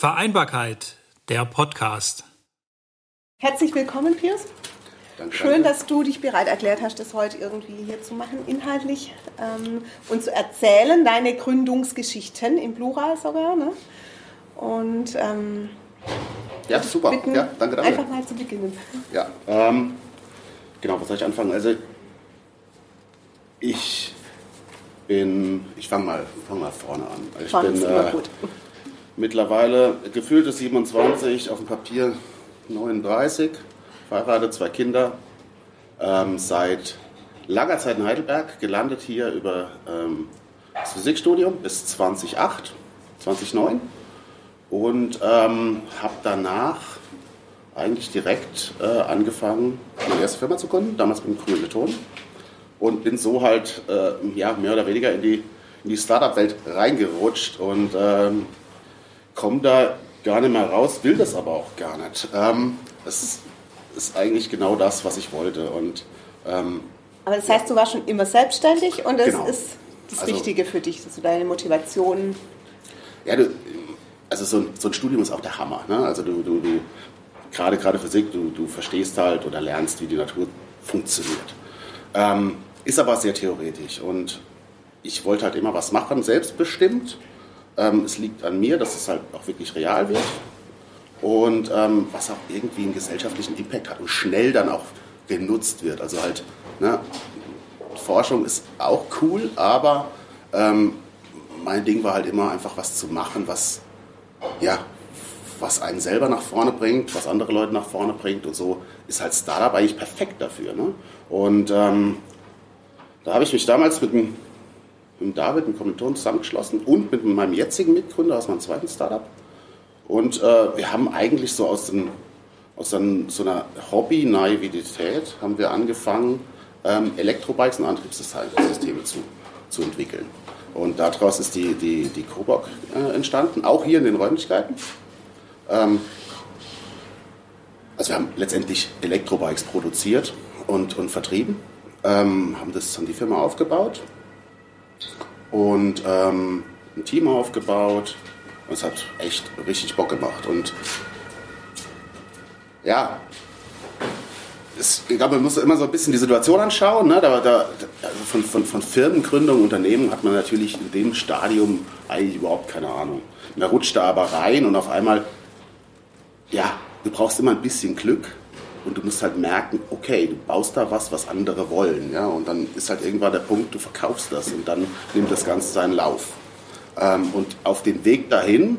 Vereinbarkeit, der Podcast. Herzlich willkommen, Piers. Danke, Schön, danke. dass du dich bereit erklärt hast, das heute irgendwie hier zu machen, inhaltlich ähm, und zu erzählen, deine Gründungsgeschichten im Plural sogar. Ne? Und ähm, ja, super. Bitten, ja, danke dafür. Einfach mal zu beginnen. Ja, ähm, genau, was soll ich anfangen? Also ich bin, ich fange mal, fang mal vorne an. Ich Fang bin äh, mittlerweile gefühlte 27, auf dem Papier 39, verheiratet, zwei Kinder, ähm, seit langer Zeit in Heidelberg, gelandet hier über ähm, das Physikstudium bis 2008, 2009 und ähm, habe danach eigentlich direkt äh, angefangen, meine erste Firma zu gründen, damals mit dem Kommilitonen und bin so halt äh, ja, mehr oder weniger in die, in die Startup-Welt reingerutscht und ähm, komme da gar nicht mehr raus, will das aber auch gar nicht. Ähm, das ist, ist, eigentlich genau das, was ich wollte. Und, ähm, aber das heißt, du warst schon immer selbstständig und das genau. ist das also, Wichtige für dich, dass du deine Motivation. Ja, du, also so ein, so ein, Studium ist auch der Hammer. Ne? Also du, du, du gerade gerade Physik, du, du verstehst halt oder lernst, wie die Natur funktioniert. Ähm, ist aber sehr theoretisch und ich wollte halt immer was machen, selbstbestimmt. Ähm, es liegt an mir, dass es halt auch wirklich real wird und ähm, was auch irgendwie einen gesellschaftlichen Impact hat und schnell dann auch genutzt wird. Also halt, ne, Forschung ist auch cool, aber ähm, mein Ding war halt immer einfach was zu machen, was, ja, was einen selber nach vorne bringt, was andere Leute nach vorne bringt und so ist halt Startup eigentlich perfekt dafür. Ne? Und ähm, da habe ich mich damals mit dem, mit David, einem Kommilitonen, zusammengeschlossen und mit meinem jetzigen Mitgründer aus meinem zweiten Startup. Und äh, wir haben eigentlich so aus, dem, aus einem, so einer Hobby-Naivität haben wir angefangen, ähm, Elektrobikes und Antriebssysteme zu, zu entwickeln. Und daraus ist die, die, die Coburg äh, entstanden, auch hier in den Räumlichkeiten. Ähm, also wir haben letztendlich Elektrobikes produziert und, und vertrieben ähm, haben, das, haben die Firma aufgebaut und ähm, ein Team aufgebaut. Und es hat echt richtig Bock gemacht. Und ja, es, ich glaube, man muss immer so ein bisschen die Situation anschauen. Ne? Da, da, also von, von, von Firmengründung, Unternehmen hat man natürlich in dem Stadium eigentlich überhaupt keine Ahnung. Man rutscht da aber rein und auf einmal, ja, du brauchst immer ein bisschen Glück und du musst halt merken, okay, du baust da was, was andere wollen. Ja? Und dann ist halt irgendwann der Punkt, du verkaufst das und dann nimmt das Ganze seinen Lauf. Ähm, und auf dem Weg dahin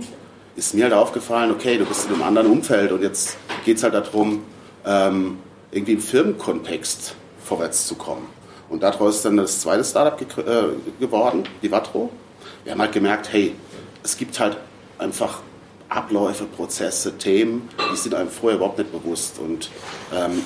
ist mir halt aufgefallen, okay, du bist in einem anderen Umfeld und jetzt geht es halt darum, ähm, irgendwie im Firmenkontext vorwärts zu kommen. Und daraus ist dann das zweite Startup ge äh, geworden, die Vatro. Wir haben halt gemerkt, hey, es gibt halt einfach Abläufe, Prozesse, Themen, die sind einem vorher überhaupt nicht bewusst. Und ähm,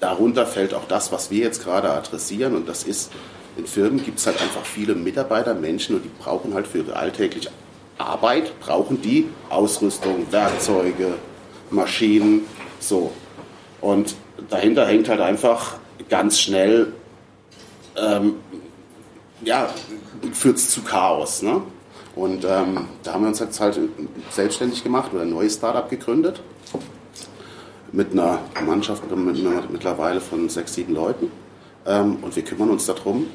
darunter fällt auch das, was wir jetzt gerade adressieren. Und das ist, in Firmen gibt es halt einfach viele Mitarbeiter, Menschen und die brauchen halt für ihre alltägliche Arbeit, brauchen die Ausrüstung, Werkzeuge, Maschinen, so. Und dahinter hängt halt einfach ganz schnell, ähm, ja, führt es zu Chaos. Ne? Und ähm, da haben wir uns jetzt halt selbstständig gemacht oder ein neues Startup gegründet mit einer Mannschaft mit, mittlerweile von sechs, sieben Leuten. Ähm, und wir kümmern uns darum,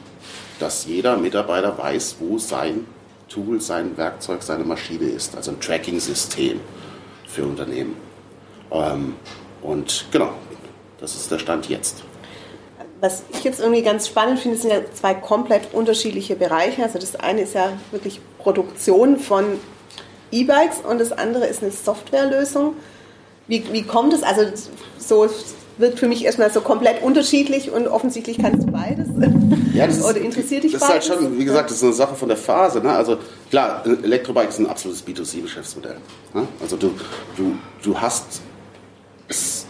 dass jeder Mitarbeiter weiß, wo sein Tool, sein Werkzeug, seine Maschine ist. Also ein Tracking-System für Unternehmen. Ähm, und genau, das ist der Stand jetzt was ich jetzt irgendwie ganz spannend finde, sind ja zwei komplett unterschiedliche Bereiche. Also das eine ist ja wirklich Produktion von E-Bikes und das andere ist eine Softwarelösung. Wie, wie kommt es? Also so wird für mich erstmal so komplett unterschiedlich und offensichtlich kannst du beides. Ja, das ist, Oder interessiert dich das beides? Das ist halt schon, wie gesagt, das ist eine Sache von der Phase. Ne? Also klar, Elektrobike ist ein absolutes B2C-Geschäftsmodell. Ne? Also du, du, du hast es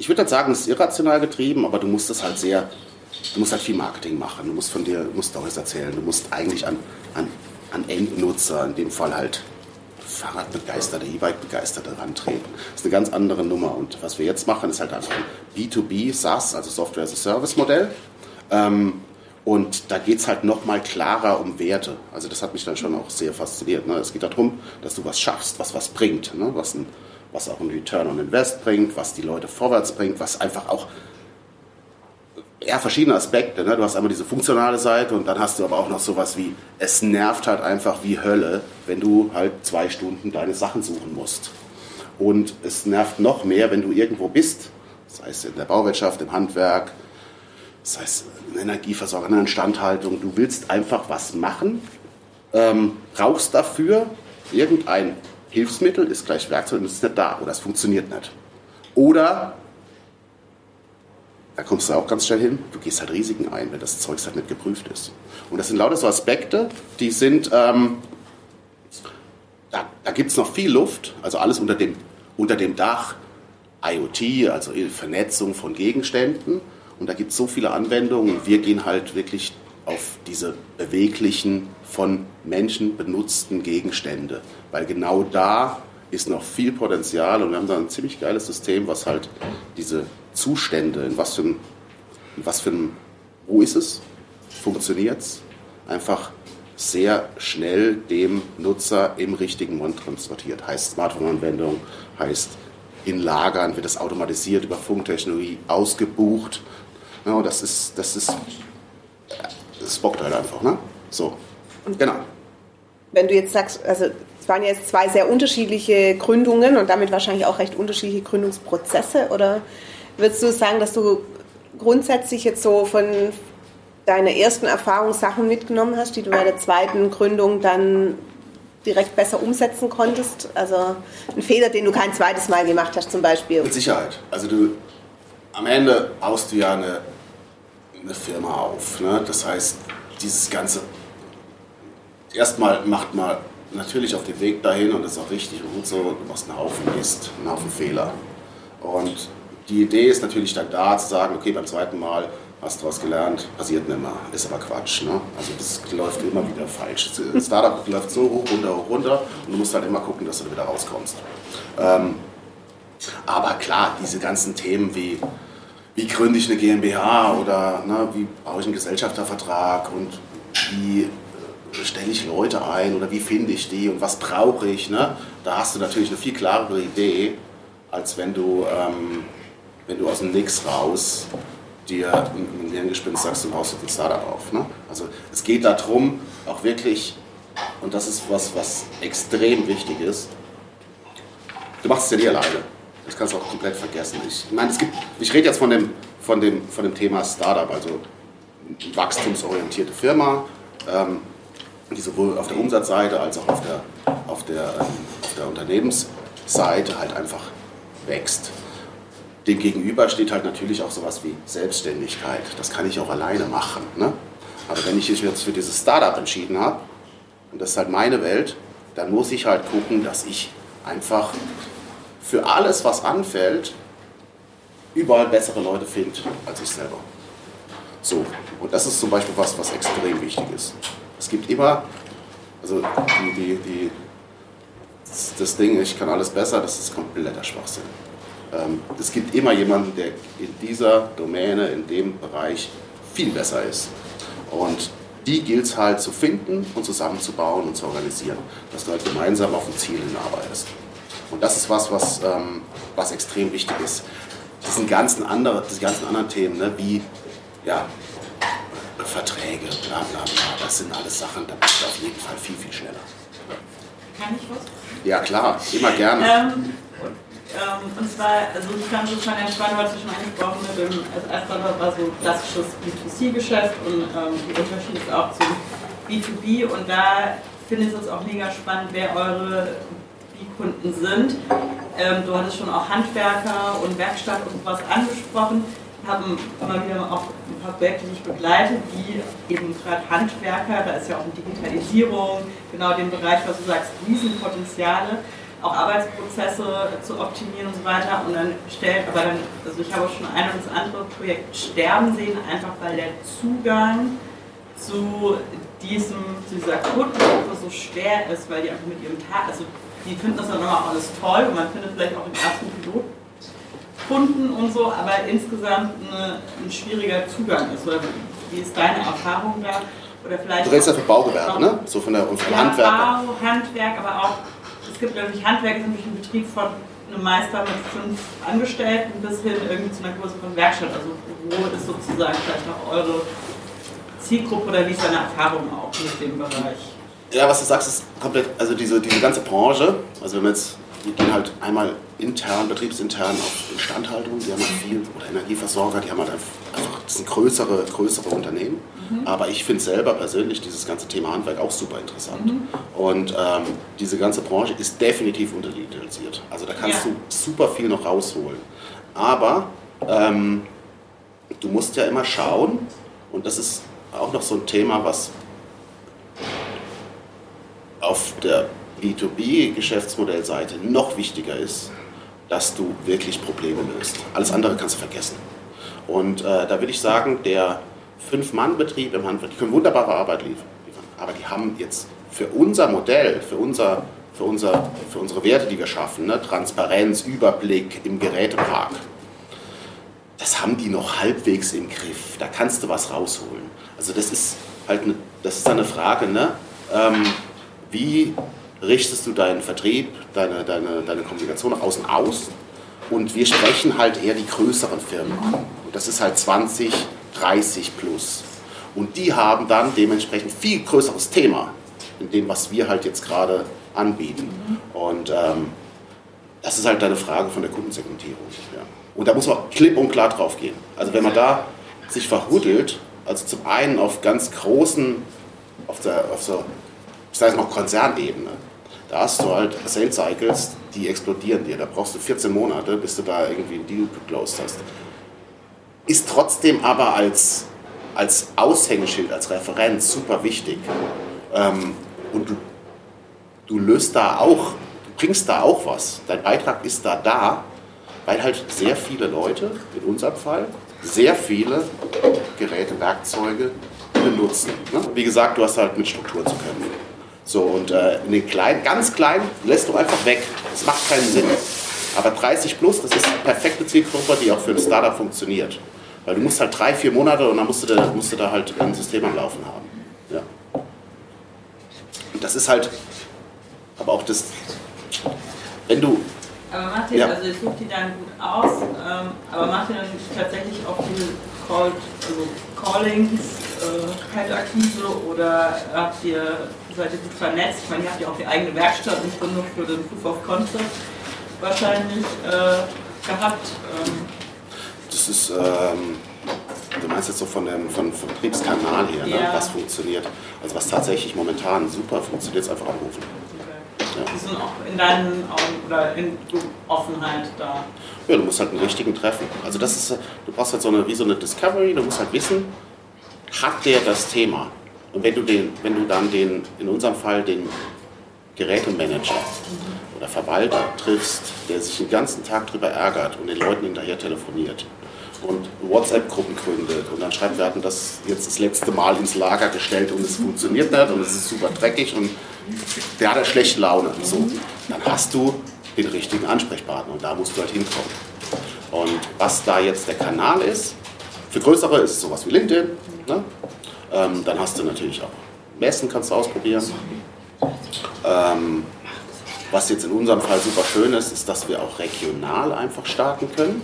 ich würde nicht sagen, es ist irrational getrieben, aber du musst es halt sehr, du musst halt viel Marketing machen. Du musst von dir, du musst Stories erzählen. Du musst eigentlich an, an, an Endnutzer, in dem Fall halt Fahrradbegeisterte, E-Bike-Begeisterte rantreten. Das ist eine ganz andere Nummer. Und was wir jetzt machen, ist halt einfach ein B2B SaaS, also Software as a Service Modell. Ähm, Und da geht es halt nochmal klarer um Werte. Also das hat mich dann schon auch sehr fasziniert. Ne? Es geht darum, dass du was schaffst, was was bringt, ne? was, ein, was auch ein Return on Invest bringt, was die Leute vorwärts bringt, was einfach auch ja, verschiedene Aspekte. Ne? Du hast einmal diese funktionale Seite und dann hast du aber auch noch sowas wie, es nervt halt einfach wie Hölle, wenn du halt zwei Stunden deine Sachen suchen musst. Und es nervt noch mehr, wenn du irgendwo bist, sei es in der Bauwirtschaft, im Handwerk, sei es in Energieversorgung, in der Instandhaltung. Du willst einfach was machen, ähm, brauchst dafür irgendein Hilfsmittel, ist gleich Werkzeug und es ist nicht da oder es funktioniert nicht. Oder da kommst du auch ganz schnell hin, du gehst halt Risiken ein, wenn das Zeug halt nicht geprüft ist. Und das sind lauter so Aspekte, die sind, ähm, da, da gibt es noch viel Luft, also alles unter dem, unter dem Dach IoT, also Vernetzung von Gegenständen. Und da gibt es so viele Anwendungen und wir gehen halt wirklich auf diese beweglichen, von Menschen benutzten Gegenstände, weil genau da ist noch viel Potenzial und wir haben da ein ziemlich geiles System, was halt diese Zustände, in was für ein, in was für ein wo ist es, funktioniert es, einfach sehr schnell dem Nutzer im richtigen Moment transportiert. Heißt Smartphone-Anwendung, heißt in Lagern wird das automatisiert über Funktechnologie ausgebucht. Ja, das ist, das ist, das bockt halt einfach, ne? So, genau. Wenn du jetzt sagst, also es waren jetzt zwei sehr unterschiedliche Gründungen und damit wahrscheinlich auch recht unterschiedliche Gründungsprozesse, oder Würdest du sagen, dass du grundsätzlich jetzt so von deiner ersten Erfahrung Sachen mitgenommen hast, die du bei der zweiten Gründung dann direkt besser umsetzen konntest? Also ein Fehler, den du kein zweites Mal gemacht hast zum Beispiel? Mit Sicherheit. Also du, am Ende baust du ja eine, eine Firma auf. Ne? Das heißt, dieses ganze, erstmal macht man natürlich auf dem Weg dahin und das ist auch richtig und gut so, du machst einen Haufen Mist, einen Haufen Fehler. Und die Idee ist natürlich dann da zu sagen, okay, beim zweiten Mal hast du was gelernt, passiert nicht mehr, ist aber Quatsch. Ne? Also das läuft immer wieder falsch. Das Startup läuft so hoch, runter, hoch, runter und du musst halt immer gucken, dass du da wieder rauskommst. Ähm, aber klar, diese ganzen Themen wie, wie gründe ich eine GmbH oder ne, wie baue ich einen Gesellschaftervertrag und wie stelle ich Leute ein oder wie finde ich die und was brauche ich, ne? da hast du natürlich eine viel klarere Idee, als wenn du ähm, wenn du aus dem Nix raus dir ein Hirngespinst sagst, du baust ein Startup auf. Ne? Also es geht darum, auch wirklich, und das ist was, was extrem wichtig ist, du machst es ja nie alleine. Das kannst du auch komplett vergessen. Ich meine, es gibt, ich rede jetzt von dem, von dem, von dem Thema Startup, also wachstumsorientierte Firma, ähm, sowohl auf der Umsatzseite als auch auf der, auf der, ähm, auf der Unternehmensseite halt einfach wächst. Dem gegenüber steht halt natürlich auch sowas wie Selbstständigkeit. Das kann ich auch alleine machen. Ne? Aber wenn ich mich jetzt für dieses Startup entschieden habe, und das ist halt meine Welt, dann muss ich halt gucken, dass ich einfach für alles, was anfällt, überall bessere Leute finde als ich selber. So, und das ist zum Beispiel was, was extrem wichtig ist. Es gibt immer, also die, die, die, das, das Ding, ich kann alles besser, das ist kompletter Schwachsinn. Ähm, es gibt immer jemanden, der in dieser Domäne, in dem Bereich viel besser ist. Und die gilt es halt zu finden und zusammenzubauen und zu organisieren, dass du halt gemeinsam auf ein Ziel hinarbeitest. Und das ist was, was, ähm, was extrem wichtig ist. Diesen ganzen andere, diese ganzen anderen Themen, ne, wie ja, Verträge, bla bla bla, das sind alles Sachen, da bist du auf jeden Fall viel, viel schneller. Kann ich was? Ja, klar, immer gerne. Ähm, ähm, und zwar, also ich fand es schon ganz spannend, was du schon angesprochen hast. Als Asperger war so klassisches B2C-Geschäft und ähm, die Unterschied ist auch zum B2B. Und da finde ich es auch mega spannend, wer eure B-Kunden sind. Ähm, du hattest schon auch Handwerker und Werkstatt und sowas angesprochen. Wir haben immer wieder auch ein paar Projekte, die ich begleite, die eben gerade Handwerker, da ist ja auch eine Digitalisierung, genau den Bereich, was du sagst, Riesenpotenziale auch Arbeitsprozesse zu optimieren und so weiter. Und dann stellt, aber dann, also ich habe schon ein und das andere Projekt sterben sehen, einfach weil der Zugang zu diesem, zu dieser Kundengruppe so schwer ist, weil die einfach mit ihrem Tag, also die finden das dann immer auch alles toll und man findet vielleicht auch den ersten Pilotkunden und so, aber insgesamt eine, ein schwieriger Zugang ist. Oder wie ist deine Erfahrung da? Oder vielleicht du redest ja für Baugewerbe, ne? So von der von ja, Handwerker. Bau, Handwerk, aber auch, es gibt nämlich Handwerk, ist nämlich ein Betrieb von einem Meister mit fünf Angestellten bis hin irgendwie zu einer größeren Werkstatt. Also wo ist sozusagen vielleicht auch eure Zielgruppe oder wie ist deine Erfahrung auch mit dem Bereich? Ja, was du sagst, ist komplett, also diese, diese ganze Branche, also wenn wir jetzt, wir gehen halt einmal intern, betriebsintern auf Instandhaltung, die haben halt viel, oder Energieversorger, die haben halt einfach, das sind größere, größere Unternehmen. Mhm. Aber ich finde selber persönlich dieses ganze Thema Handwerk auch super interessant. Mhm. Und ähm, diese ganze Branche ist definitiv unterdigitalisiert. Also da kannst ja. du super viel noch rausholen. Aber ähm, du musst ja immer schauen, und das ist auch noch so ein Thema, was auf der B2B-Geschäftsmodellseite noch wichtiger ist, dass du wirklich Probleme löst. Alles andere kannst du vergessen. Und äh, da würde ich sagen, der Fünf-Mann-Betrieb im Handwerk, die können wunderbare Arbeit liefern, aber die haben jetzt für unser Modell, für, unser, für, unser, für unsere Werte, die wir schaffen, ne, Transparenz, Überblick im Gerätepark, das haben die noch halbwegs im Griff. Da kannst du was rausholen. Also das ist halt eine, das ist eine Frage, ne? Ähm, wie richtest du deinen Vertrieb, deine, deine, deine Kommunikation nach außen aus? Und wir sprechen halt eher die größeren Firmen an. Und das ist halt 20, 30 plus. Und die haben dann dementsprechend viel größeres Thema in dem, was wir halt jetzt gerade anbieten. Und ähm, das ist halt eine Frage von der Kundensegmentierung. Ja. Und da muss man klipp und klar drauf gehen. Also wenn man da sich verhuddelt, also zum einen auf ganz großen, auf der, auf so ich sage jetzt mal Konzernebene, da hast du halt Sales Cycles, die explodieren dir. Da brauchst du 14 Monate, bis du da irgendwie einen Deal geclosed hast. Ist trotzdem aber als, als Aushängeschild, als Referenz super wichtig. Ähm, und du, du löst da auch, du bringst da auch was. Dein Beitrag ist da da, weil halt sehr viele Leute, in unserem Fall, sehr viele Geräte, Werkzeuge benutzen. Ne? Wie gesagt, du hast halt mit Struktur zu kämpfen. So, und äh, in den kleinen, ganz kleinen lässt du einfach weg. Das macht keinen Sinn. Aber 30 plus, das ist eine perfekte Zielgruppe, die auch für ein Startup funktioniert. Weil du musst halt drei, vier Monate und dann musst du da, musst du da halt ein System am Laufen haben. Ja. Und das ist halt, aber auch das, wenn du. Aber macht ihr, ja. also ihr sucht die dann gut aus, ähm, aber macht ihr dann tatsächlich auch diese Call, also Callings, äh, Kaltakquise oder habt ihr seid ihr gut vernetzt. Ich meine, ihr habt ja auch die eigene Werkstatt, nicht nur für den Proof of Concept wahrscheinlich äh, gehabt. Ähm. Das ist, ähm, du meinst jetzt so von dem von, Vertriebskanal her, ne? was funktioniert. Also was tatsächlich momentan super funktioniert, ist einfach anrufen. Ja. Die sind auch in deinen Augen oder in Offenheit da. Ja, du musst halt einen richtigen treffen. Also das ist, du brauchst halt so eine, wie so eine Discovery, du musst halt wissen, hat der das Thema? Und wenn du, den, wenn du dann den, in unserem Fall den Gerätemanager oder Verwalter triffst, der sich den ganzen Tag darüber ärgert und den Leuten hinterher telefoniert und WhatsApp-Gruppen gründet und dann schreibt, wir hatten das jetzt das letzte Mal ins Lager gestellt und es funktioniert nicht und es ist super dreckig und der hat eine schlechte Laune. So, dann hast du den richtigen Ansprechpartner und da musst du halt hinkommen. Und was da jetzt der Kanal ist, für größere ist es sowas wie LinkedIn, ne? Ähm, dann hast du natürlich auch Messen, kannst du ausprobieren. Ähm, was jetzt in unserem Fall super schön ist, ist, dass wir auch regional einfach starten können.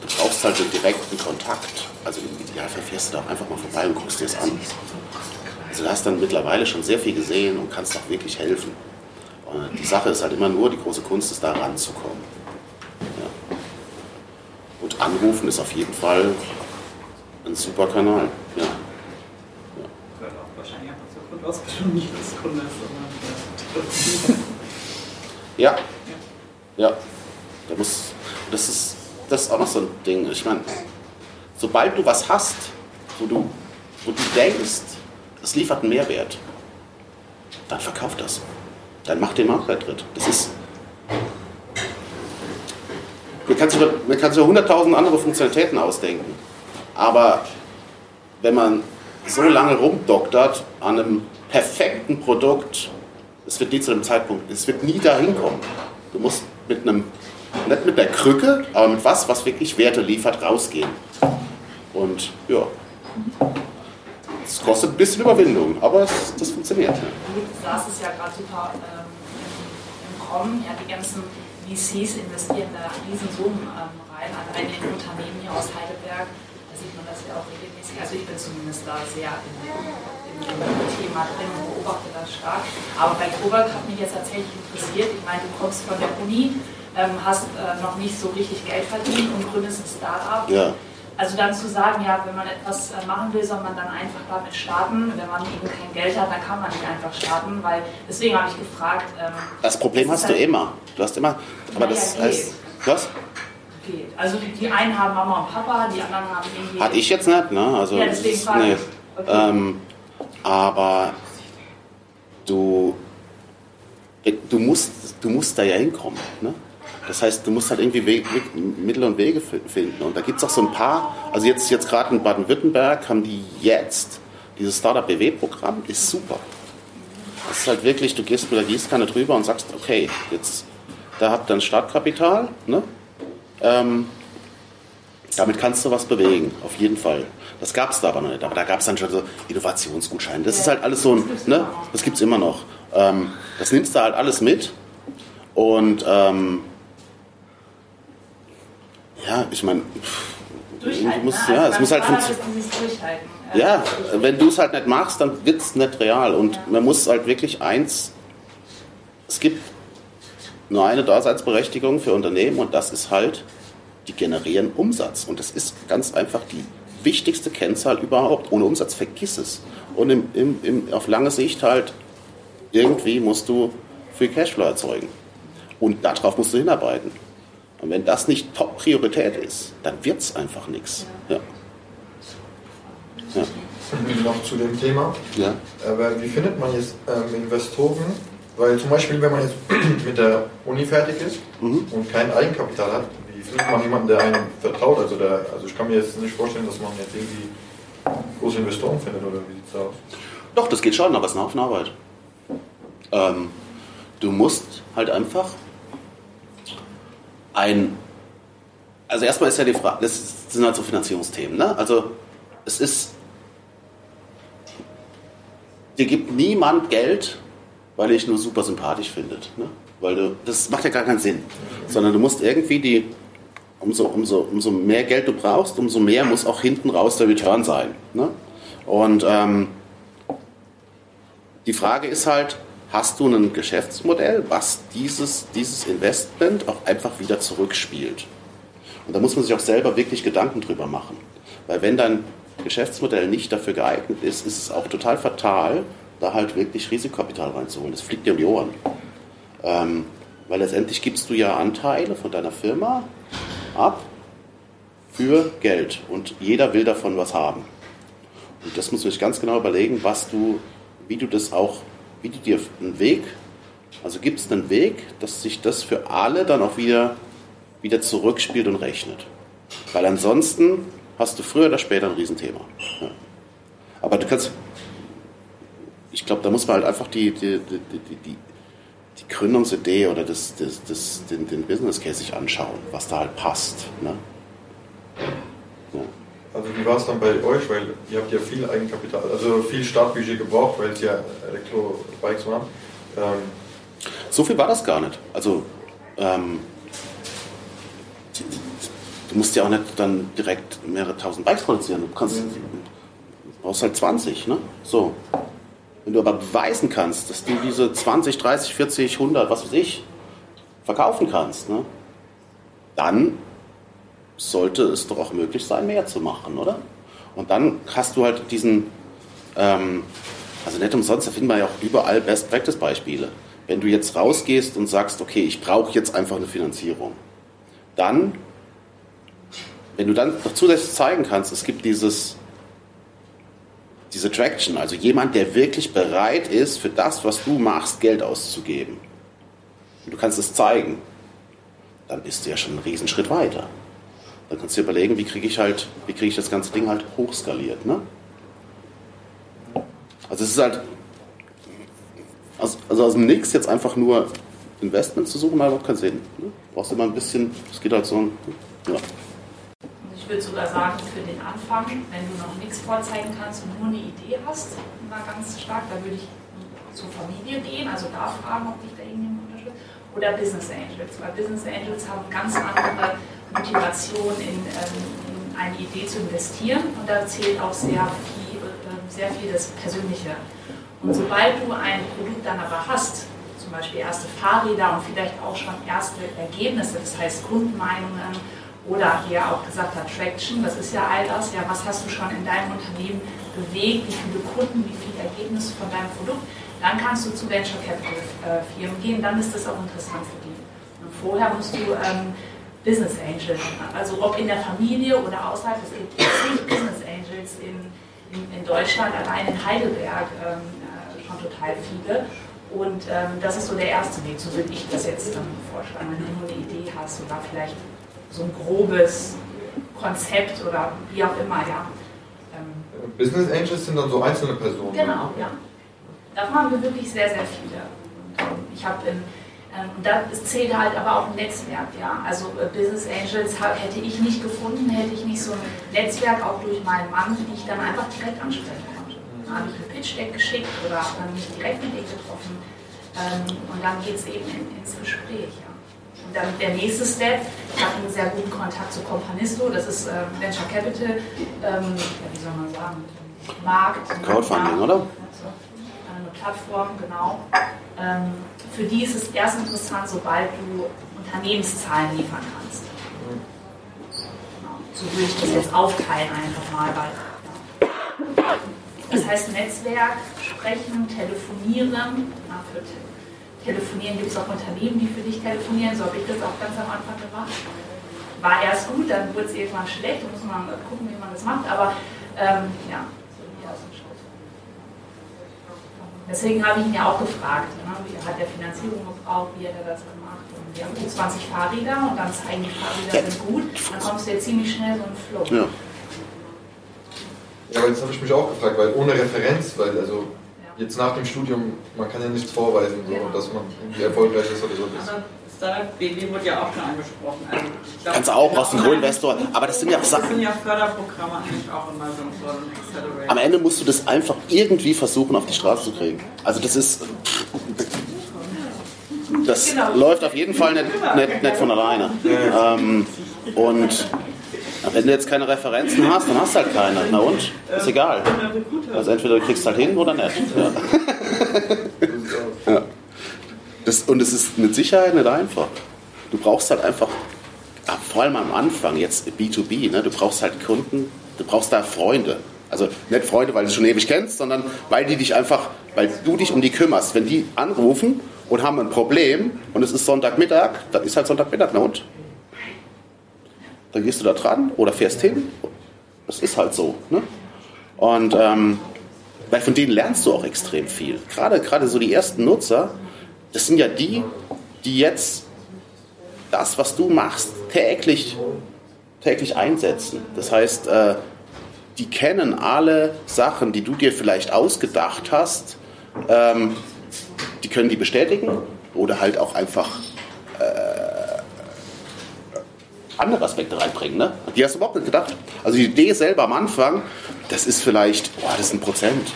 Du brauchst halt den direkten Kontakt. Also im Idealfall fährst du da auch einfach mal vorbei und guckst dir das an. Also du hast dann mittlerweile schon sehr viel gesehen und kannst auch wirklich helfen. Und die Sache ist halt immer nur, die große Kunst ist da ranzukommen. Ja. Und anrufen ist auf jeden Fall ein super Kanal. Ja. Ausbildung nicht als Kunde, sondern ja. Ja. Da muss, das, ist, das ist auch noch so ein Ding. Ich meine, sobald du was hast, wo du, wo du denkst, es liefert einen Mehrwert, dann verkauf das. Dann mach den Markteintritt. Das ist. Man kann sich, sich 100.000 andere Funktionalitäten ausdenken. Aber wenn man so lange rumdoktert an einem perfekten Produkt, es wird nie zu einem Zeitpunkt, es wird nie dahin kommen. Du musst mit einem, nicht mit der Krücke, aber mit was, was wirklich Werte liefert, rausgehen. Und ja, Es kostet ein bisschen Überwindung, aber das, das funktioniert. Du saß es ja gerade super ähm, im, Kommen, ja, die ganzen VCs investieren da Riesensummen ähm, rein an einige Unternehmen hier aus Heidelberg. Sieht man das ja auch regelmäßig. Also ich bin zumindest da sehr in, in, dem Thema drin und beobachte das stark. Aber bei Kovac hat mich jetzt tatsächlich interessiert. Ich meine, du kommst von der Uni, ähm, hast äh, noch nicht so richtig Geld verdient und gründest ein Start-up. Ja. Also dann zu sagen, ja, wenn man etwas äh, machen will, soll man dann einfach damit starten. Wenn man eben kein Geld hat, dann kann man nicht einfach starten, weil deswegen habe ich gefragt. Ähm, das Problem hast du immer. Du hast immer. Aber das ja, heißt. Was? Okay. Also die, einen haben Mama und Papa, die anderen haben irgendwie. Hatte ich jetzt nicht, ne? Also, ja, deswegen frage nee. ich. Okay. Ähm, aber du, du, musst, du musst da ja hinkommen. Ne? Das heißt, du musst halt irgendwie Wege, Mittel und Wege finden. Und da gibt es auch so ein paar, also jetzt, jetzt gerade in Baden-Württemberg haben die jetzt dieses Startup BW-Programm, ist super. Das ist halt wirklich, du gehst mit der Gießkanne drüber und sagst, okay, jetzt, da habt ihr ein Startkapital, ne? Ähm, damit kannst du was bewegen, auf jeden Fall. Das gab es da aber noch nicht. Aber da gab es dann schon so Innovationsgutscheine. Das ist halt alles so ein, ne? Das gibt es immer noch. Ähm, das nimmst du halt alles mit und ähm, ja, ich meine. Muss, ne? ja, also es muss halt funktionieren. Ja, wenn du es halt nicht machst, dann wird es nicht real. Und man muss halt wirklich eins, es gibt nur eine Daseinsberechtigung für Unternehmen und das ist halt, die generieren Umsatz. Und das ist ganz einfach die wichtigste Kennzahl überhaupt. Ohne Umsatz vergiss es. Und im, im, im, auf lange Sicht halt, irgendwie musst du Free Cashflow erzeugen. Und darauf musst du hinarbeiten. Und wenn das nicht Top-Priorität ist, dann wird es einfach nichts. Ja. Ja. Noch zu dem Thema. Ja. Aber wie findet man jetzt ähm, Investoren? Weil zum Beispiel, wenn man jetzt mit der Uni fertig ist mhm. und kein Eigenkapital hat, wie findet man jemanden, der einem vertraut? Also, der, also ich kann mir jetzt nicht vorstellen, dass man jetzt irgendwie große Investoren findet oder wie sieht es aus? Doch, das geht schon, aber es ist eine Haufen Arbeit. Ähm, du musst halt einfach ein. Also erstmal ist ja die Frage, das sind halt so Finanzierungsthemen. Ne? Also es ist, dir gibt niemand Geld, weil ich nur super sympathisch findet. Ne? Weil du, das macht ja gar keinen Sinn. Sondern du musst irgendwie die, umso, umso, umso mehr Geld du brauchst, umso mehr muss auch hinten raus der Return sein. Ne? Und ähm, die Frage ist halt, hast du ein Geschäftsmodell, was dieses, dieses Investment auch einfach wieder zurückspielt. Und da muss man sich auch selber wirklich Gedanken drüber machen. Weil wenn dein Geschäftsmodell nicht dafür geeignet ist, ist es auch total fatal, da halt wirklich Risikokapital reinzuholen. Das fliegt dir um die Ohren. Ähm, weil letztendlich gibst du ja Anteile von deiner Firma ab für Geld und jeder will davon was haben. Und das muss man sich ganz genau überlegen, was du, wie du das auch wie du dir einen Weg, also gibt es einen Weg, dass sich das für alle dann auch wieder, wieder zurückspielt und rechnet. Weil ansonsten hast du früher oder später ein Riesenthema. Ja. Aber du kannst, ich glaube, da muss man halt einfach die, die, die, die, die, Gründungsidee oder das, das, das, den, den Business Case sich anschauen, was da halt passt. Ne? Also wie war es dann bei euch, weil ihr habt ja viel Eigenkapital, also viel Startbudget gebraucht, weil es ja Elektrobikes waren. Ähm so viel war das gar nicht. Also ähm, du musst ja auch nicht dann direkt mehrere tausend Bikes produzieren. Du kannst, du brauchst halt 20, ne? So. Wenn du aber beweisen kannst, dass du diese 20, 30, 40, 100, was weiß ich, verkaufen kannst, ne? dann sollte es doch auch möglich sein, mehr zu machen, oder? Und dann hast du halt diesen, ähm, also nicht umsonst, da finden wir ja auch überall Best-Practice-Beispiele. Wenn du jetzt rausgehst und sagst, okay, ich brauche jetzt einfach eine Finanzierung, dann, wenn du dann noch zusätzlich zeigen kannst, es gibt dieses, diese Traction, also jemand, der wirklich bereit ist, für das, was du machst, Geld auszugeben. Und du kannst es zeigen, dann bist du ja schon einen Riesenschritt weiter. Dann kannst du dir überlegen, wie kriege ich halt, wie kriege ich das ganze Ding halt hochskaliert. Ne? Also es ist halt, also, also aus dem Nix jetzt einfach nur Investment zu suchen, macht überhaupt keinen Sinn. Ne? Brauchst immer ein bisschen, es geht halt so, ja. Würde sogar sagen, für den Anfang, wenn du noch nichts vorzeigen kannst und nur eine Idee hast, immer ganz stark, da würde ich zur Familie gehen, also da fragen, ob dich da irgendjemand unterstützt. Oder Business Angels, weil Business Angels haben ganz andere Motivation in, ähm, in eine Idee zu investieren und da zählt auch sehr viel, äh, sehr viel das Persönliche. Und sobald du ein Produkt dann aber hast, zum Beispiel erste Fahrräder und vielleicht auch schon erste Ergebnisse, das heißt Kundenmeinungen oder hier auch gesagt hat Traction, das ist ja all das, ja, was hast du schon in deinem Unternehmen bewegt, wie viele Kunden, wie viele Ergebnisse von deinem Produkt, dann kannst du zu Venture Capital äh, Firmen gehen, dann ist das auch interessant für die. Und vorher musst du ähm, Business Angels, also ob in der Familie oder außerhalb, es gibt zig Business Angels in, in, in, Deutschland, allein in Heidelberg ähm, äh, schon total viele. Und ähm, das ist so der erste Weg, so würde ich das jetzt ähm, vorschlagen, wenn du nur eine Idee hast oder vielleicht so ein grobes Konzept oder wie auch immer, ja. Ähm, Business Angels sind dann so einzelne Personen. Genau, ja. Davon haben wir wirklich sehr, sehr viele. Ähm, ich habe in ähm, und das zählt halt aber auch ein Netzwerk, ja. Also äh, Business Angels hätte ich nicht gefunden, hätte ich nicht so ein Netzwerk auch durch meinen Mann, die ich dann einfach direkt ansprechen konnte. Dann habe ich ein Pitch Deck geschickt oder habe mich direkt mit ihr getroffen. Und dann geht es eben ins Gespräch, ja. Dann der nächste Step, ich habe einen sehr guten Kontakt zu Companisto, das ist ähm, Venture Capital, ja, wie soll man sagen, Markt. Crowdfunding, oder? Eine Plattform, genau ähm, für die ist es erst interessant, sobald du Unternehmenszahlen liefern kannst. Genau. So würde ich das jetzt aufteilen einfach mal. Weil, ja. Das heißt Netzwerk, sprechen, telefonieren. Na, für telefonieren gibt es auch Unternehmen, die für dich telefonieren. So habe ich das auch ganz am Anfang gemacht. War erst gut, dann wurde es irgendwann schlecht. Da muss man gucken, wie man das macht. Aber ähm, ja, Deswegen habe ich ihn ja auch gefragt, ne, wie hat der Finanzierung gebraucht, wie hat er das gemacht. Und wir haben gut 20 Fahrräder und dann zeigen die Fahrräder sind gut, dann kommst du jetzt ziemlich schnell so in Flow. Ja. Ja, aber jetzt habe ich mich auch gefragt, weil ohne Referenz, weil also jetzt nach dem Studium, man kann ja nichts vorweisen, so, genau. dass man irgendwie erfolgreich ist oder so. Also Startup BW wurde ja auch schon angesprochen. Also glaub, Kannst du auch aus dem Co-Investor, aber das sind ja Sachen. Das sind ja Förderprogramme eigentlich auch immer so, so ein Accelerator. Am Ende musst du das einfach irgendwie versuchen auf die Straße zu kriegen. Also das ist. Das genau. läuft auf jeden Fall nicht, nicht, nicht von alleine. Ähm, und wenn du jetzt keine Referenzen hast, dann hast du halt keine. Na und? Ist egal. Also entweder du kriegst halt hin oder nicht. Ja. ja. Das, und es ist mit Sicherheit nicht einfach. Du brauchst halt einfach, ah, vor allem am Anfang, jetzt B2B, ne, du brauchst halt Kunden, du brauchst da Freunde. Also nicht Freunde, weil du schon ewig kennst, sondern weil die dich einfach, weil du dich um die kümmerst. Wenn die anrufen und haben ein Problem und es ist Sonntagmittag, dann ist halt Sonntagmittag, na und? Dann gehst du da dran oder fährst hin. Das ist halt so. Ne? Und ähm, weil von denen lernst du auch extrem viel. Gerade, gerade so die ersten Nutzer, das sind ja die, die jetzt das, was du machst, täglich, täglich einsetzen. Das heißt, äh, die kennen alle Sachen, die du dir vielleicht ausgedacht hast, ähm, die können die bestätigen oder halt auch einfach äh, andere Aspekte reinbringen. Ne? Die hast du überhaupt nicht gedacht. Also die Idee selber am Anfang, das ist vielleicht, boah, das ist ein Prozent.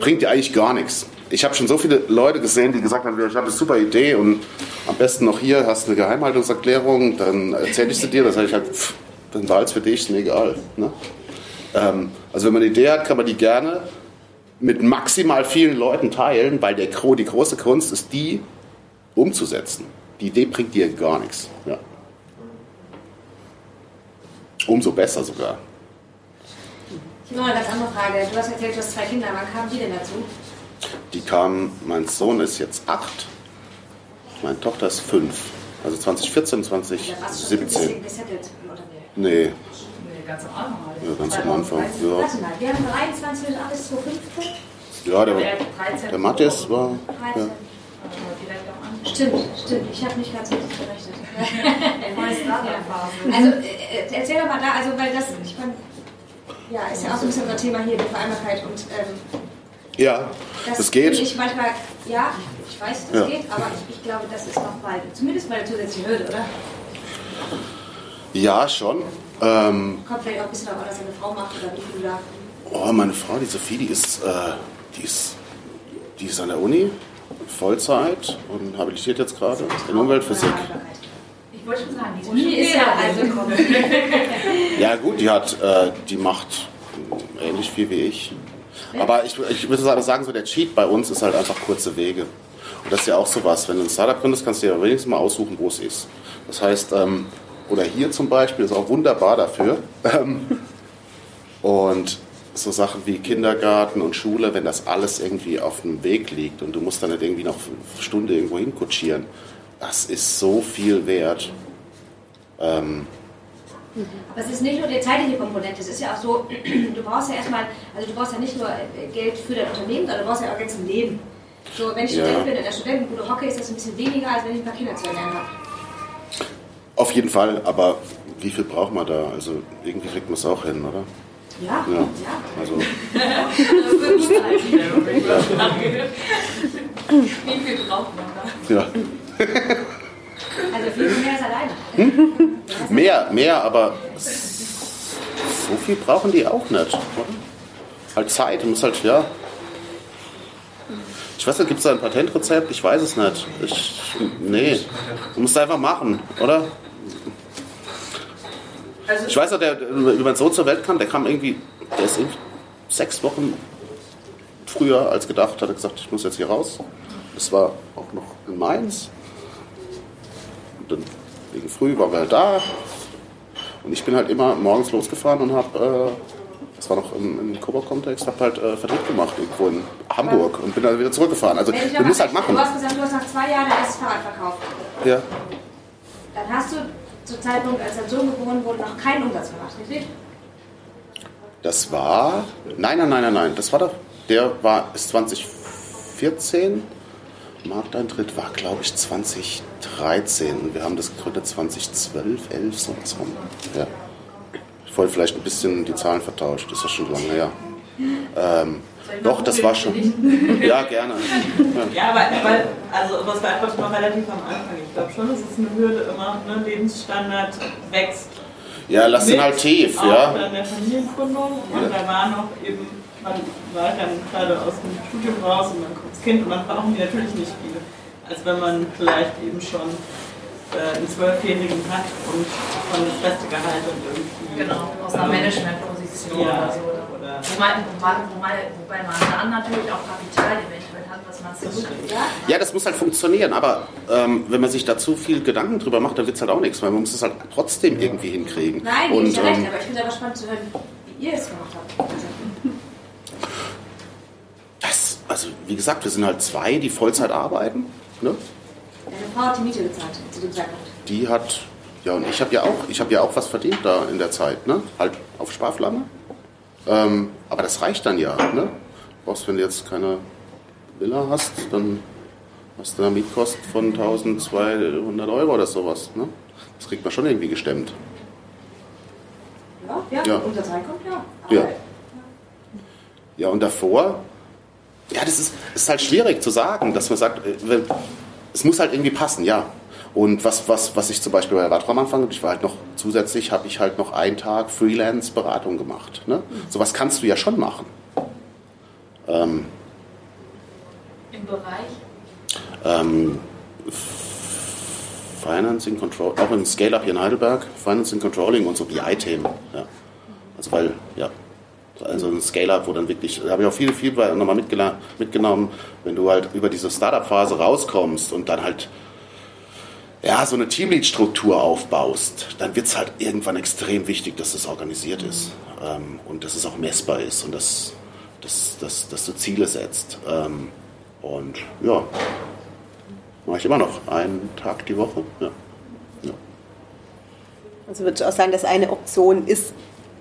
Bringt dir eigentlich gar nichts ich habe schon so viele Leute gesehen, die gesagt haben, ich habe eine super Idee und am besten noch hier hast du eine Geheimhaltungserklärung, dann erzähle ich sie dir, das sage ich halt, pff, dann war es für dich, ist mir egal. Ne? Ähm, also wenn man eine Idee hat, kann man die gerne mit maximal vielen Leuten teilen, weil der, die große Kunst ist, die umzusetzen. Die Idee bringt dir gar nichts. Ja. Umso besser sogar. Ich habe noch eine ganz andere Frage. Du hast erzählt, du hast zwei Kinder. Wann kamen die denn dazu? Die kam, mein Sohn ist jetzt acht, meine Tochter ist fünf. Also 2014, 2017. Nee. Nee, ganz am Anfang. Ja, ganz am Anfang. Ja. Warte mal, wir haben 23 und alles 2015? Ja, der, der Matthias war. Ja. Stimmt, stimmt. Ich habe nicht ganz richtig gerechnet. also äh, erzähl doch mal da, also weil das, ich meine, ja, ist ja auch so ein bisschen unser Thema hier, die Vereinbarkeit und ähm, ja, das, das geht. Ich manchmal, ja, ich weiß, das ja. geht, aber ich, ich, glaube, das ist noch bald, zumindest mal eine zusätzliche Hürde, oder? Ja, schon. Ähm, Kommt vielleicht auch ein bisschen darauf an, was seine Frau macht oder wie viel da. oh, meine Frau, die Sophie, die ist, äh, die ist, die ist an der Uni, Vollzeit und habilitiert jetzt gerade in Umweltphysik. Ich wollte schon sagen, die Uni ist ja also Ja gut, die hat, äh, die macht ähnlich viel wie ich. Aber ich, ich würde sagen, so der Cheat bei uns ist halt einfach kurze Wege. Und das ist ja auch sowas, wenn du ein Startup gründest, kannst du ja wenigstens mal aussuchen, wo es ist. Das heißt, ähm, oder hier zum Beispiel ist auch wunderbar dafür. Ähm, und so Sachen wie Kindergarten und Schule, wenn das alles irgendwie auf dem Weg liegt und du musst dann nicht irgendwie noch eine Stunde irgendwo hinkutschieren, das ist so viel wert. Ähm, Aber es ist nicht nur die zeitliche Komponente, es ist ja auch so, du brauchst ja erstmal, also du brauchst ja nicht nur äh, Geld für dein Unternehmen, sondern du brauchst ja auch Geld zum Leben. So, wenn ich Ja. Student bin in der Studentenbude hocke, ist das ein bisschen weniger, als wenn ich ein paar Kinder zu ernähren habe. auf jeden Fall, aber wie viel braucht man da? Also irgendwie kriegt man es auch hin, oder? Ja, Ja. ja. Also, Wie viel braucht man da? ja. Also viel mehr als alleine. Mehr, mehr, aber so viel brauchen die auch nicht, oder? Halt Zeit, du musst halt, ja. Ich weiß nicht, gibt es da ein Patentrezept? Ich weiß es nicht. Ich, nee, du musst einfach machen, oder? Also Ich weiß noch, der, wie mein Sohn zur Welt kam, der kam irgendwie, der ist irgendwie sechs Wochen früher als gedacht, hat er gesagt, ich muss jetzt hier raus. Das war auch noch in Mainz. Und dann wegen früh waren wir halt da. Und ich bin halt immer morgens losgefahren und habe, äh, das war noch im, im Coburg-Kontext, habe halt äh, Vertrieb gemacht irgendwo in Hamburg und bin dann wieder zurückgefahren. Also du musst halt machen. Du hast gesagt, du hast nach zwei Jahren erstes Fahrrad verkauft. Ja. Dann hast du zum Zeitpunkt, als dein Sohn geboren wurde, noch keinen Umsatz gemacht, richtig? Das war. Nein, nein, nein, nein, nein. Das war doch. Der war ist 2014. Markteintritt war, glaube ich, 2013. Und wir haben das gegründet 2012, 11, so was rum. Ja. Ich wollte vielleicht ein bisschen die Zahlen vertauscht. Das ist ja schon lange her. Ähm, doch, das war schon. Ja, gerne. Ja, aber, weil, also, es war einfach noch relativ am Anfang. Ich glaube schon, es ist eine Hürde immer, ne? Lebensstandard wächst. Ja, lass den halt tief, auch ja. dann der Familiengründung und da war noch eben, man war dann gerade aus dem Studium raus und dann kommt das Kind und dann brauchen die natürlich nicht viel. Als wenn man vielleicht eben schon äh, einen Zwölfjährigen hat und von das beste Gehalt und irgendwie. Genau, aus einer Managementposition Ja, oder so. Wobei, wobei, wobei, wobei man dann natürlich auch Kapital eventuell hat, was man zurückgibt. Ja, das muss halt funktionieren, aber ähm, wenn man sich da zu viel Gedanken drüber macht, dann wird es halt auch nichts, weil man muss es halt trotzdem irgendwie hinkriegen. Nein, Und, ja recht, ähm, aber ich finde es aber spannend zu hören, wie ihr es gemacht habt. das, also wie gesagt, wir sind halt zwei, die Vollzeit arbeiten. Ne? Deine Frau hat die Miete bezahlt zu dem Zeitpunkt. Die hat, ja und ich habe ja auch, ich habe ja auch was verdient da in der Zeit, ne? Halt auf Sparflamme. Ähm, aber das reicht dann ja, ne? Brauchst, wenn du jetzt keine Villa hast, dann hast du eine Mietkosten von 1200 Euro oder sowas, ne? Das kriegt man schon irgendwie gestemmt. Ja, ja, Ja. Umsatz reinkommt, ja. Ja. Aber Ja, und davor, ja, das ist, ist halt schwierig zu sagen, dass man sagt, äh, es muss halt irgendwie passen, ja. Und was, was, was ich zum Beispiel bei Radra am Anfang, ich war halt noch zusätzlich, habe ich halt noch einen Tag Freelance-Beratung gemacht. Ne? Sowas kannst du ja schon machen. Ähm, Im Bereich ähm, Financing Control, auch im Scale-Up hier in Heidelberg, Financing Controlling und so BI-Themen. Ja. Also weil, ja, also ein Scale-Up, wo dann wirklich, da habe ich auch viel, viel nochmal mitgenommen, wenn du halt über diese Startup-Phase rauskommst und dann halt ja, so eine Teamlead-Struktur aufbaust, dann wird es halt irgendwann extrem wichtig, dass es organisiert ist ähm, und dass es auch messbar ist und dass, dass, dass, dass du Ziele setzt. Ähm, und ja, mache ich immer noch einen Tag die Woche. Ja. Ja. Also würde ich auch sagen, dass eine Option ist,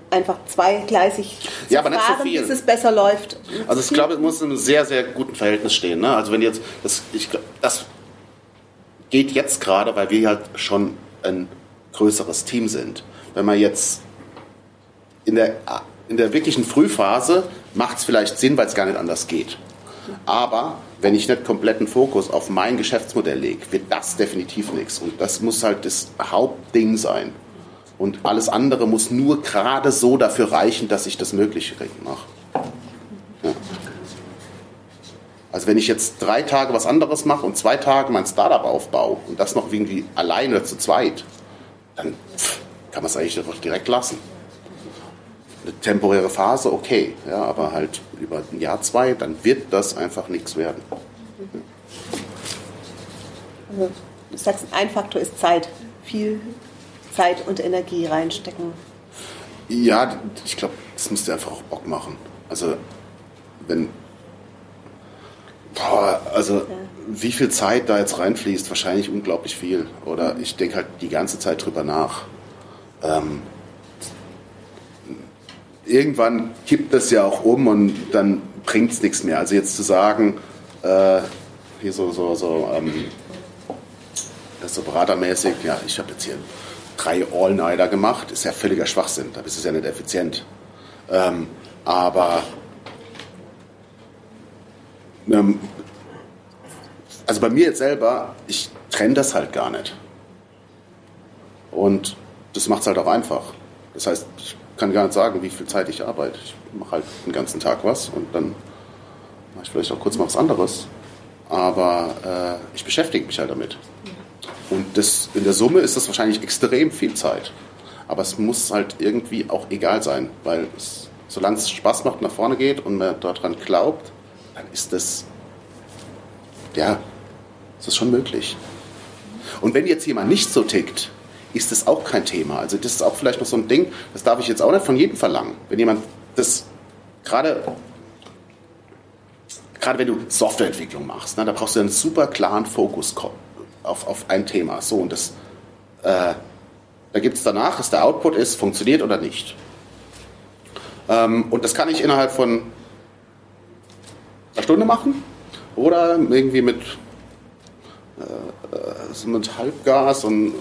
einfach zweigleisig zu Ja, aber nicht so fahren, viel. bis es besser läuft. Also ich glaube, es muss in einem sehr, sehr guten Verhältnis stehen. Ne? Also wenn jetzt, das, ich, das geht jetzt gerade, weil wir halt schon ein größeres Team sind. Wenn man jetzt in der, in der wirklichen Frühphase macht es vielleicht Sinn, weil es gar nicht anders geht. Aber wenn ich nicht kompletten Fokus auf mein Geschäftsmodell lege, wird das definitiv nichts. Und das muss halt das Hauptding sein. Und alles andere muss nur gerade so dafür reichen, dass ich das möglich mache. Ja. Also wenn ich jetzt drei Tage was anderes mache und zwei Tage mein Startup aufbaue und das noch irgendwie alleine zu zweit, dann kann man es eigentlich einfach direkt lassen. Eine temporäre Phase, okay, ja, aber halt über ein Jahr, zwei, dann wird das einfach nichts werden. Also, du sagst, ein Faktor ist Zeit. Viel Zeit und Energie reinstecken. Ja, ich glaube, das müsste einfach auch Bock machen. Also, wenn. Boah, also, ja. wie viel Zeit da jetzt reinfließt, wahrscheinlich unglaublich viel. Oder ich denke halt die ganze Zeit drüber nach. Ähm, irgendwann kippt das ja auch um und dann bringt es nichts mehr. Also, jetzt zu sagen, äh, hier so, so, so, ähm, so beratermäßig, ja, ich habe jetzt hier drei All-Nighter gemacht, ist ja völliger Schwachsinn, da bist du ja nicht effizient. Ähm, aber ähm, also bei mir jetzt selber, ich trenne das halt gar nicht. Und das macht es halt auch einfach. Das heißt, ich kann gar nicht sagen, wie viel Zeit ich arbeite. Ich mache halt den ganzen Tag was und dann mache ich vielleicht auch kurz mal was anderes. Aber äh, ich beschäftige mich halt damit. Und das, in der Summe ist das wahrscheinlich extrem viel Zeit. Aber es muss halt irgendwie auch egal sein, weil es, solange es Spaß macht, nach vorne geht und man daran glaubt, dann ist das, ja, ist das schon möglich. Und wenn jetzt jemand nicht so tickt, ist das auch kein Thema. Also das ist auch vielleicht noch so ein Ding, das darf ich jetzt auch nicht von jedem verlangen. Wenn jemand das gerade gerade wenn du Softwareentwicklung machst, ne, da brauchst du einen super klaren Fokus auf, auf ein Thema. So, und das, äh, da gibt es danach, dass der Output ist, funktioniert oder nicht. Ähm, und das kann ich innerhalb von Stunde machen oder irgendwie mit, äh, mit Halbgas und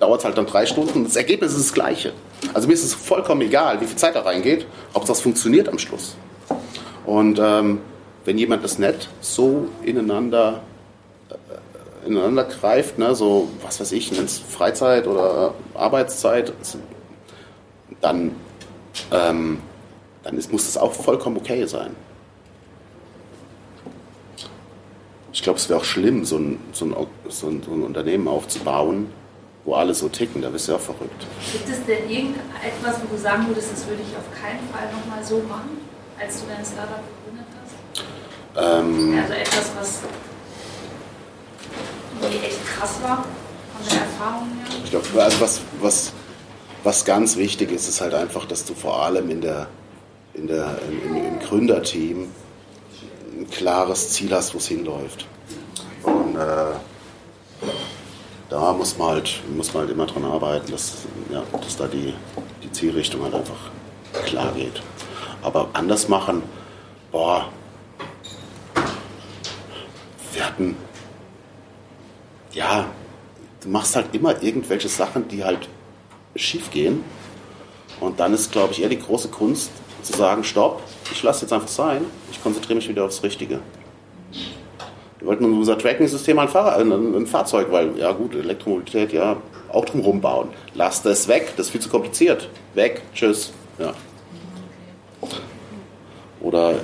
dauert es halt dann drei Stunden. Das Ergebnis ist das gleiche. Also mir ist es vollkommen egal, wie viel Zeit da reingeht, ob das funktioniert am Schluss. Und ähm, wenn jemand das nicht so ineinander ineinander greift, ne, so, was weiß ich, nennt Freizeit oder Arbeitszeit, dann, ähm, dann ist, muss das auch vollkommen okay sein. Ich glaube, es wäre auch schlimm, so ein, so, ein, so, ein, so ein, Unternehmen aufzubauen, wo alle so ticken, da bist du ja auch verrückt. Gibt es denn irgendetwas, wo du sagen würdest, das würde ich auf keinen Fall nochmal so machen, als du dein Startup gegründet hast? Ähm, also etwas, was echt krass war von der Erfahrung her? Ich glaube, also was, was, was ganz wichtig ist, ist halt einfach, dass du vor allem in der, in der, im, im Gründerteam ein klares Ziel hast, wo es hinläuft. Und äh, da muss man, halt, muss man halt immer dran arbeiten, dass, ja, dass da die, die Zielrichtung halt einfach klar geht. Aber anders machen, boah, wir hatten ja, du machst halt immer irgendwelche Sachen, die halt schief gehen. Und dann ist, glaube ich, eher die große Kunst zu sagen, stopp, ich lasse jetzt einfach sein, ich konzentriere mich wieder aufs Richtige. Wir wollten unser Tracking-System ein, ein, ein, Fahrzeug, weil, ja gut, Elektromobilität, ja, auch drumherum bauen. Lass das weg, das ist viel zu kompliziert. Weg, tschüss. Ja. Oder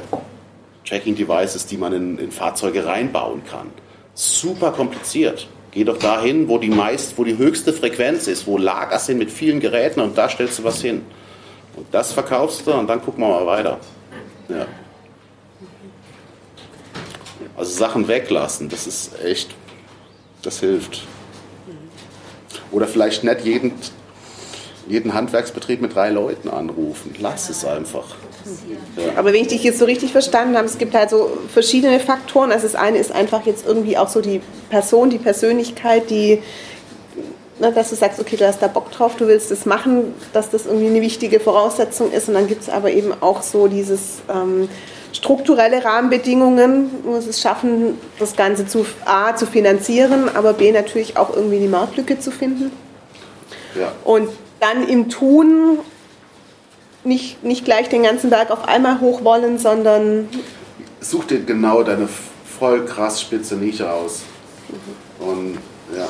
Tracking-Devices, die man in, in Fahrzeuge reinbauen kann. Super kompliziert. Geh doch dahin, wo die meist, wo die höchste Frequenz ist, wo Lager sind mit vielen Geräten und da stellst du was hin. Und das verkaufst du und dann gucken wir mal weiter. Ja. Also Sachen weglassen, das ist echt, das hilft. Oder vielleicht nicht jeden, jeden Handwerksbetrieb mit drei Leuten anrufen. Lass es einfach. Aber wenn ich dich jetzt so richtig verstanden habe, es gibt halt so verschiedene Faktoren. Also das eine ist einfach jetzt irgendwie auch so die Person, die Persönlichkeit, die, ne, dass du sagst, okay, du hast da Bock drauf, du willst das machen, dass das irgendwie eine wichtige Voraussetzung ist. Und dann gibt es aber eben auch so dieses ähm, strukturelle Rahmenbedingungen, muss es schaffen, das Ganze zu A zu finanzieren, aber B natürlich auch irgendwie die Marktlücke zu finden. Ja. Und dann im Tun nicht, nicht gleich den ganzen Berg auf einmal hoch wollen, sondern. Such dir genau deine voll krass spitze Nische aus. Mhm. Und ja.